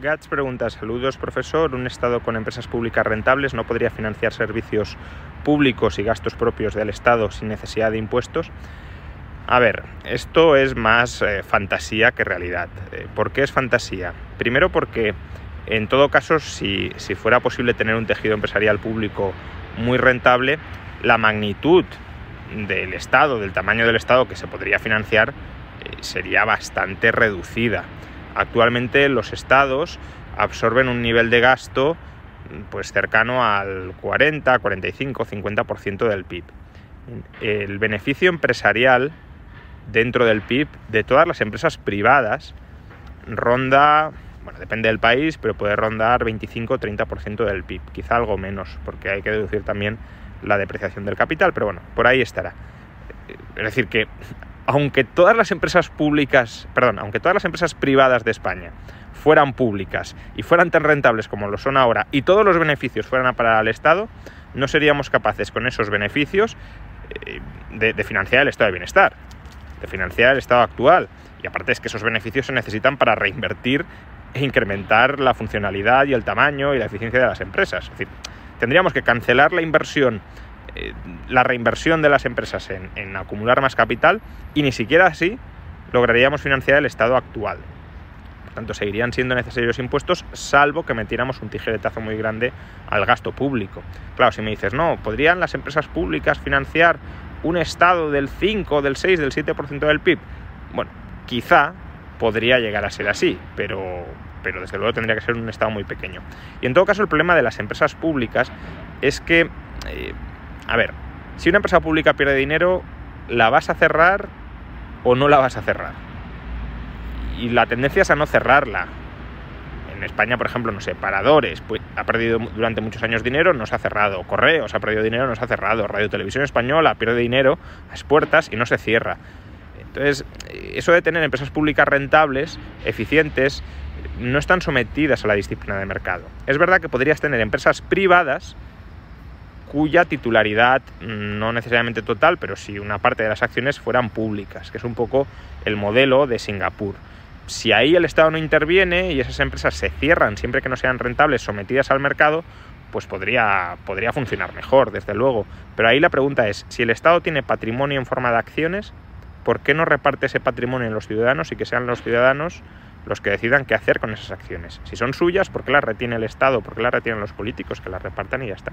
Gats pregunta, saludos profesor, un Estado con empresas públicas rentables no podría financiar servicios públicos y gastos propios del Estado sin necesidad de impuestos. A ver, esto es más eh, fantasía que realidad. Eh, ¿Por qué es fantasía? Primero porque en todo caso, si, si fuera posible tener un tejido empresarial público muy rentable, la magnitud del Estado, del tamaño del Estado que se podría financiar, eh, sería bastante reducida. Actualmente los estados absorben un nivel de gasto pues cercano al 40, 45, 50% del PIB. El beneficio empresarial dentro del PIB de todas las empresas privadas ronda, bueno, depende del país, pero puede rondar 25-30% del PIB, quizá algo menos, porque hay que deducir también la depreciación del capital, pero bueno, por ahí estará. Es decir, que aunque todas las empresas públicas, perdón, aunque todas las empresas privadas de España fueran públicas y fueran tan rentables como lo son ahora y todos los beneficios fueran a parar al Estado, no seríamos capaces con esos beneficios eh, de, financiar el estado de bienestar, de financiar el estado actual. Y aparte es que esos beneficios se necesitan para reinvertir e incrementar la funcionalidad y el tamaño y la eficiencia de las empresas. Es decir, tendríamos que cancelar la inversión la reinversión de las empresas en, acumular más capital y ni siquiera así lograríamos financiar el estado actual. Por tanto, seguirían siendo necesarios impuestos, salvo que metiéramos un tijeretazo muy grande al gasto público. Claro, si me dices, no, ¿podrían las empresas públicas financiar un estado del 5, del 6, del 7% del PIB? Bueno, quizá podría llegar a ser así, pero, pero desde luego tendría que ser un estado muy pequeño. Y en todo caso, el problema de las empresas públicas es que eh, a ver, si una empresa pública pierde dinero, ¿la vas a cerrar o no la vas a cerrar? Y la tendencia es a no cerrarla. En España, por ejemplo, no sé, Paradores pues, ha perdido durante muchos años dinero, no se ha cerrado. Correos ha perdido dinero, no se ha cerrado. Radio Televisión Española pierde dinero a las puertas y no se cierra. Entonces, eso de tener empresas públicas rentables, eficientes, no están sometidas a la disciplina de mercado. Es verdad que podrías tener empresas privadas cuya titularidad, no necesariamente total, pero sí una parte de las acciones fueran públicas, que es un poco el modelo de Singapur. Si ahí el Estado no interviene y esas empresas se cierran siempre que no sean rentables sometidas al mercado, pues podría, podría funcionar mejor, desde luego. Pero ahí la pregunta es, si el Estado tiene patrimonio en forma de acciones, ¿por qué no reparte ese patrimonio en los ciudadanos y que sean los ciudadanos los que decidan qué hacer con esas acciones? Si son suyas, ¿por qué las retiene el Estado? ¿Por qué las retienen los políticos? Que las repartan y ya está.